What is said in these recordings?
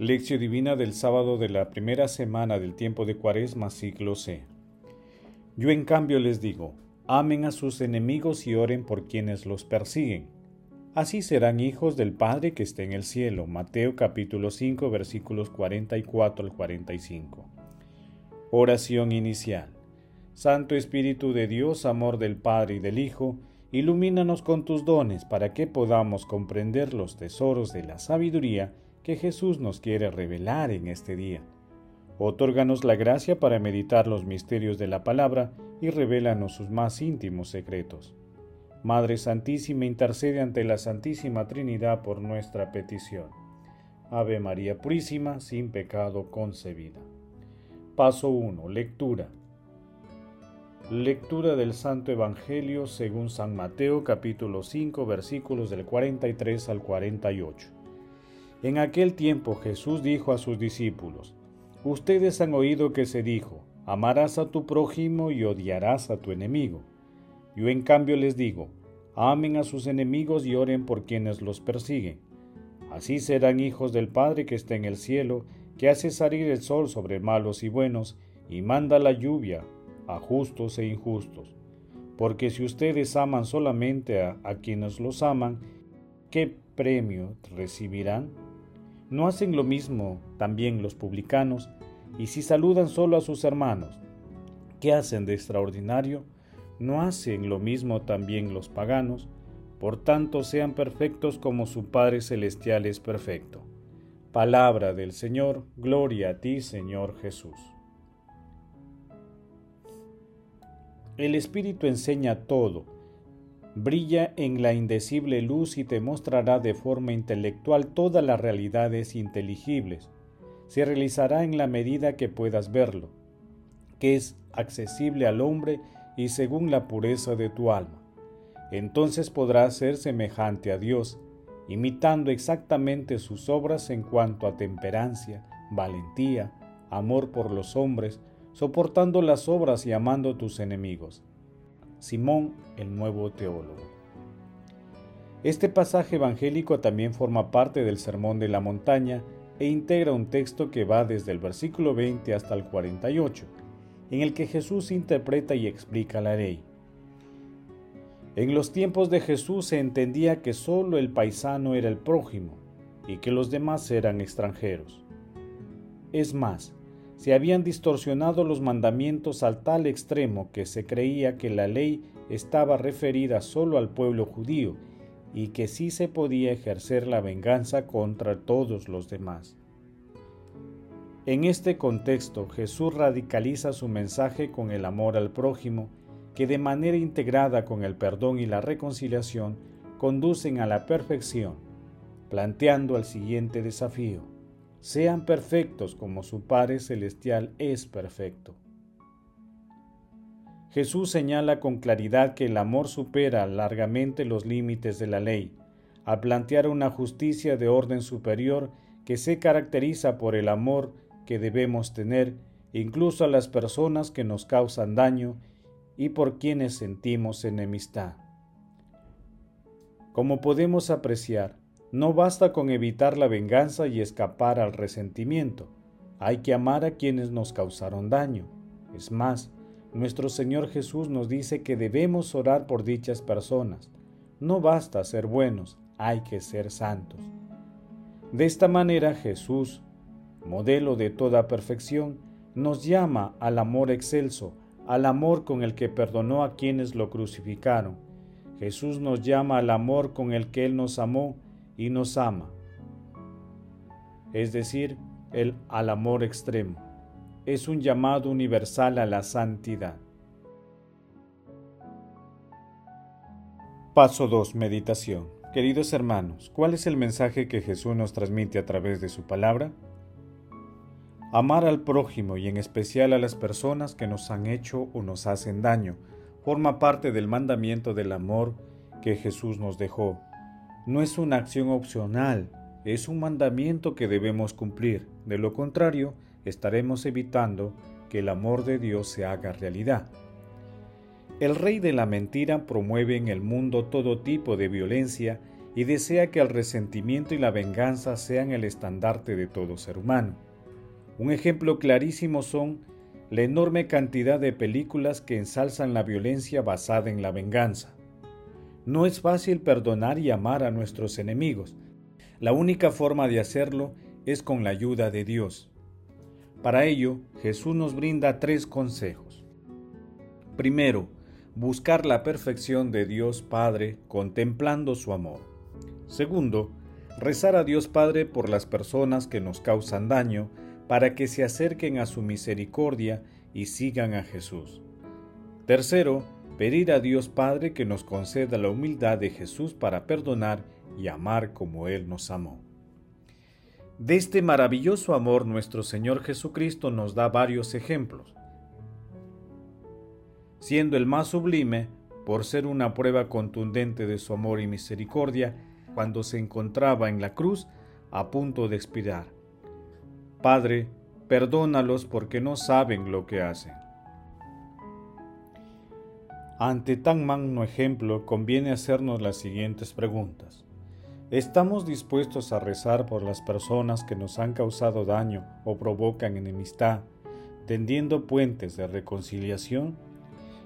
Lección Divina del sábado de la primera semana del tiempo de Cuaresma, siglo C. Yo en cambio les digo, amen a sus enemigos y oren por quienes los persiguen. Así serán hijos del Padre que está en el cielo. Mateo capítulo 5 versículos 44 al 45. Oración inicial. Santo Espíritu de Dios, amor del Padre y del Hijo, ilumínanos con tus dones para que podamos comprender los tesoros de la sabiduría que Jesús nos quiere revelar en este día. Otórganos la gracia para meditar los misterios de la palabra y revélanos sus más íntimos secretos. Madre Santísima, intercede ante la Santísima Trinidad por nuestra petición. Ave María Purísima, sin pecado concebida. Paso 1. Lectura. Lectura del Santo Evangelio según San Mateo capítulo 5 versículos del 43 al 48. En aquel tiempo Jesús dijo a sus discípulos, Ustedes han oído que se dijo, amarás a tu prójimo y odiarás a tu enemigo. Yo en cambio les digo, amen a sus enemigos y oren por quienes los persiguen. Así serán hijos del Padre que está en el cielo, que hace salir el sol sobre malos y buenos, y manda la lluvia a justos e injustos. Porque si ustedes aman solamente a, a quienes los aman, ¿qué premio recibirán? ¿No hacen lo mismo también los publicanos? Y si saludan solo a sus hermanos, ¿qué hacen de extraordinario? ¿No hacen lo mismo también los paganos? Por tanto, sean perfectos como su Padre Celestial es perfecto. Palabra del Señor, gloria a ti, Señor Jesús. El Espíritu enseña todo brilla en la indecible luz y te mostrará de forma intelectual todas las realidades inteligibles. Se realizará en la medida que puedas verlo, que es accesible al hombre y según la pureza de tu alma. Entonces podrás ser semejante a Dios, imitando exactamente sus obras en cuanto a temperancia, valentía, amor por los hombres, soportando las obras y amando a tus enemigos Simón el nuevo teólogo. Este pasaje evangélico también forma parte del Sermón de la Montaña e integra un texto que va desde el versículo 20 hasta el 48, en el que Jesús interpreta y explica la ley. En los tiempos de Jesús se entendía que solo el paisano era el prójimo y que los demás eran extranjeros. Es más, se habían distorsionado los mandamientos al tal extremo que se creía que la ley estaba referida solo al pueblo judío y que sí se podía ejercer la venganza contra todos los demás. En este contexto, Jesús radicaliza su mensaje con el amor al prójimo, que de manera integrada con el perdón y la reconciliación conducen a la perfección, planteando el siguiente desafío sean perfectos como su Padre Celestial es perfecto. Jesús señala con claridad que el amor supera largamente los límites de la ley, al plantear una justicia de orden superior que se caracteriza por el amor que debemos tener incluso a las personas que nos causan daño y por quienes sentimos enemistad. Como podemos apreciar, no basta con evitar la venganza y escapar al resentimiento. Hay que amar a quienes nos causaron daño. Es más, nuestro Señor Jesús nos dice que debemos orar por dichas personas. No basta ser buenos, hay que ser santos. De esta manera Jesús, modelo de toda perfección, nos llama al amor excelso, al amor con el que perdonó a quienes lo crucificaron. Jesús nos llama al amor con el que Él nos amó y nos ama, es decir, el al amor extremo. Es un llamado universal a la santidad. Paso 2. Meditación. Queridos hermanos, ¿cuál es el mensaje que Jesús nos transmite a través de su palabra? Amar al prójimo y en especial a las personas que nos han hecho o nos hacen daño forma parte del mandamiento del amor que Jesús nos dejó no es una acción opcional, es un mandamiento que debemos cumplir. De lo contrario, estaremos evitando que el amor de Dios se haga realidad. El rey de la mentira promueve en el mundo todo tipo de violencia y desea que el resentimiento y la venganza sean el estandarte de todo ser humano. Un ejemplo clarísimo son la enorme cantidad de películas que ensalzan la violencia basada en la venganza. No es fácil perdonar y amar a nuestros enemigos. La única forma de hacerlo es con la ayuda de Dios. Para ello, Jesús nos brinda tres consejos. Primero, buscar la perfección de Dios Padre contemplando su amor. Segundo, rezar a Dios Padre por las personas que nos causan daño para que se acerquen a su misericordia y sigan a Jesús. Tercero, pedir a Dios Padre que nos conceda la humildad de Jesús para perdonar y amar como Él nos amó. De este maravilloso amor nuestro Señor Jesucristo nos da varios ejemplos, siendo el más sublime por ser una prueba contundente de su amor y misericordia cuando se encontraba en la cruz a punto de expirar. Padre, perdónalos porque no saben lo que hacen. Ante tan magno ejemplo conviene hacernos las siguientes preguntas. ¿Estamos dispuestos a rezar por las personas que nos han causado daño o provocan enemistad, tendiendo puentes de reconciliación?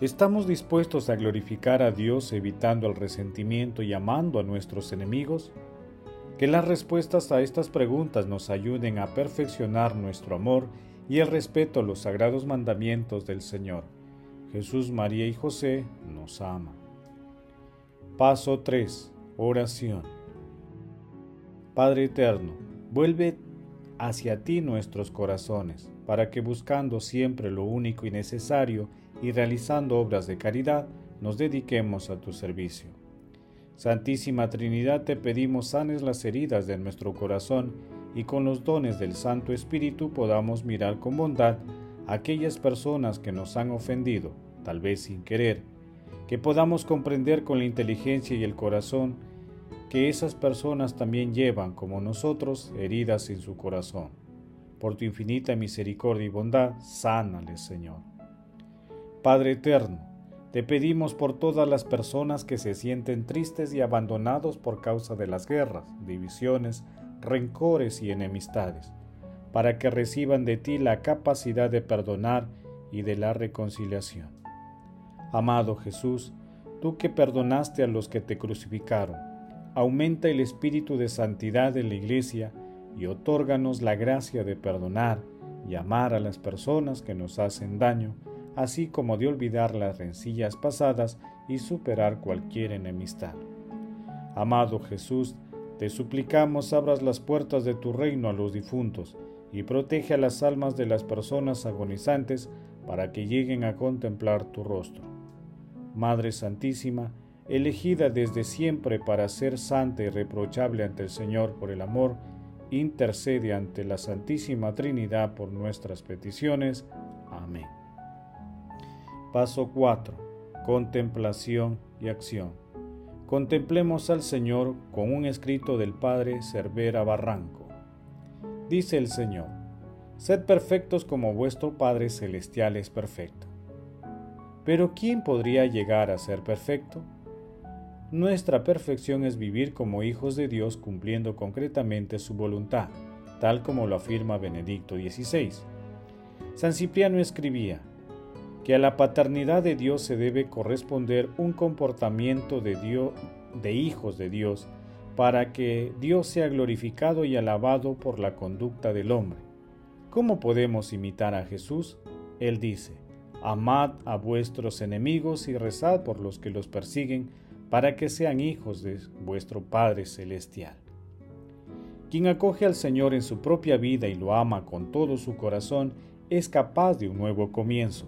¿Estamos dispuestos a glorificar a Dios evitando el resentimiento y amando a nuestros enemigos? Que las respuestas a estas preguntas nos ayuden a perfeccionar nuestro amor y el respeto a los sagrados mandamientos del Señor. Jesús, María y José nos ama. Paso 3. Oración. Padre Eterno, vuelve hacia ti nuestros corazones, para que buscando siempre lo único y necesario y realizando obras de caridad, nos dediquemos a tu servicio. Santísima Trinidad, te pedimos sanes las heridas de nuestro corazón y con los dones del Santo Espíritu podamos mirar con bondad aquellas personas que nos han ofendido, tal vez sin querer, que podamos comprender con la inteligencia y el corazón que esas personas también llevan, como nosotros, heridas en su corazón. Por tu infinita misericordia y bondad, sánales, Señor. Padre eterno, te pedimos por todas las personas que se sienten tristes y abandonados por causa de las guerras, divisiones, rencores y enemistades, para que reciban de ti la capacidad de perdonar y de la reconciliación. Amado Jesús, tú que perdonaste a los que te crucificaron, aumenta el espíritu de santidad en la Iglesia y otórganos la gracia de perdonar y amar a las personas que nos hacen daño, así como de olvidar las rencillas pasadas y superar cualquier enemistad. Amado Jesús, te suplicamos abras las puertas de tu reino a los difuntos y protege a las almas de las personas agonizantes para que lleguen a contemplar tu rostro. Madre Santísima, elegida desde siempre para ser santa y reprochable ante el Señor por el amor, intercede ante la Santísima Trinidad por nuestras peticiones. Amén. Paso 4. Contemplación y acción. Contemplemos al Señor con un escrito del Padre Cervera Barranco. Dice el Señor, Sed perfectos como vuestro Padre Celestial es perfecto. Pero ¿quién podría llegar a ser perfecto? Nuestra perfección es vivir como hijos de Dios cumpliendo concretamente su voluntad, tal como lo afirma Benedicto XVI. San Cipriano escribía, que a la paternidad de Dios se debe corresponder un comportamiento de, Dios, de hijos de Dios para que Dios sea glorificado y alabado por la conducta del hombre. ¿Cómo podemos imitar a Jesús? Él dice, Amad a vuestros enemigos y rezad por los que los persiguen, para que sean hijos de vuestro Padre Celestial. Quien acoge al Señor en su propia vida y lo ama con todo su corazón, es capaz de un nuevo comienzo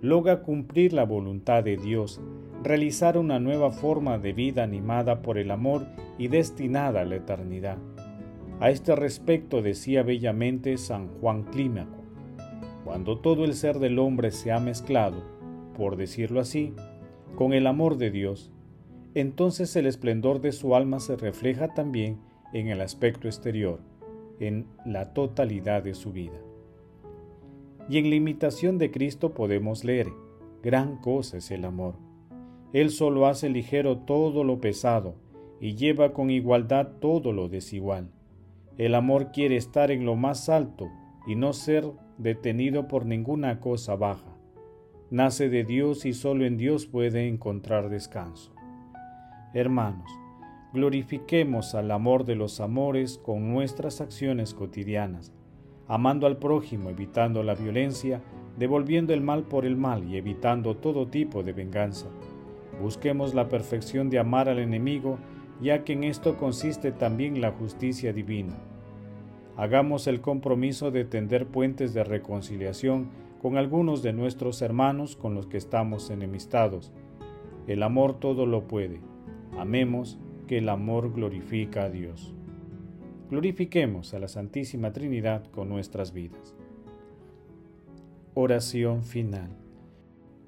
logra cumplir la voluntad de Dios, realizar una nueva forma de vida animada por el amor y destinada a la eternidad. A este respecto decía bellamente San Juan Clímaco, cuando todo el ser del hombre se ha mezclado, por decirlo así, con el amor de Dios, entonces el esplendor de su alma se refleja también en el aspecto exterior, en la totalidad de su vida. Y en la imitación de Cristo podemos leer, gran cosa es el amor. Él solo hace ligero todo lo pesado y lleva con igualdad todo lo desigual. El amor quiere estar en lo más alto y no ser detenido por ninguna cosa baja. Nace de Dios y solo en Dios puede encontrar descanso. Hermanos, glorifiquemos al amor de los amores con nuestras acciones cotidianas, amando al prójimo, evitando la violencia, devolviendo el mal por el mal y evitando todo tipo de venganza. Busquemos la perfección de amar al enemigo, ya que en esto consiste también la justicia divina. Hagamos el compromiso de tender puentes de reconciliación con algunos de nuestros hermanos con los que estamos enemistados. El amor todo lo puede. Amemos, que el amor glorifica a Dios. Glorifiquemos a la Santísima Trinidad con nuestras vidas. Oración final.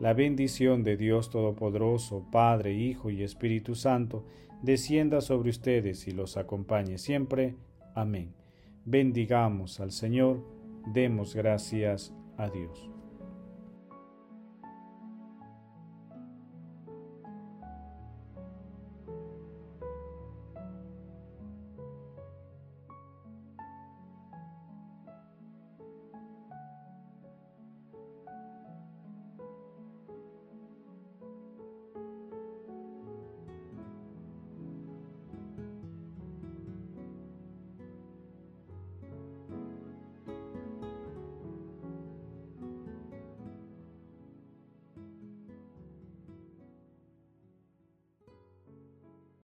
La bendición de Dios Todopoderoso, Padre, Hijo y Espíritu Santo, descienda sobre ustedes y los acompañe siempre. Amén. Bendigamos al Señor, demos gracias a Dios.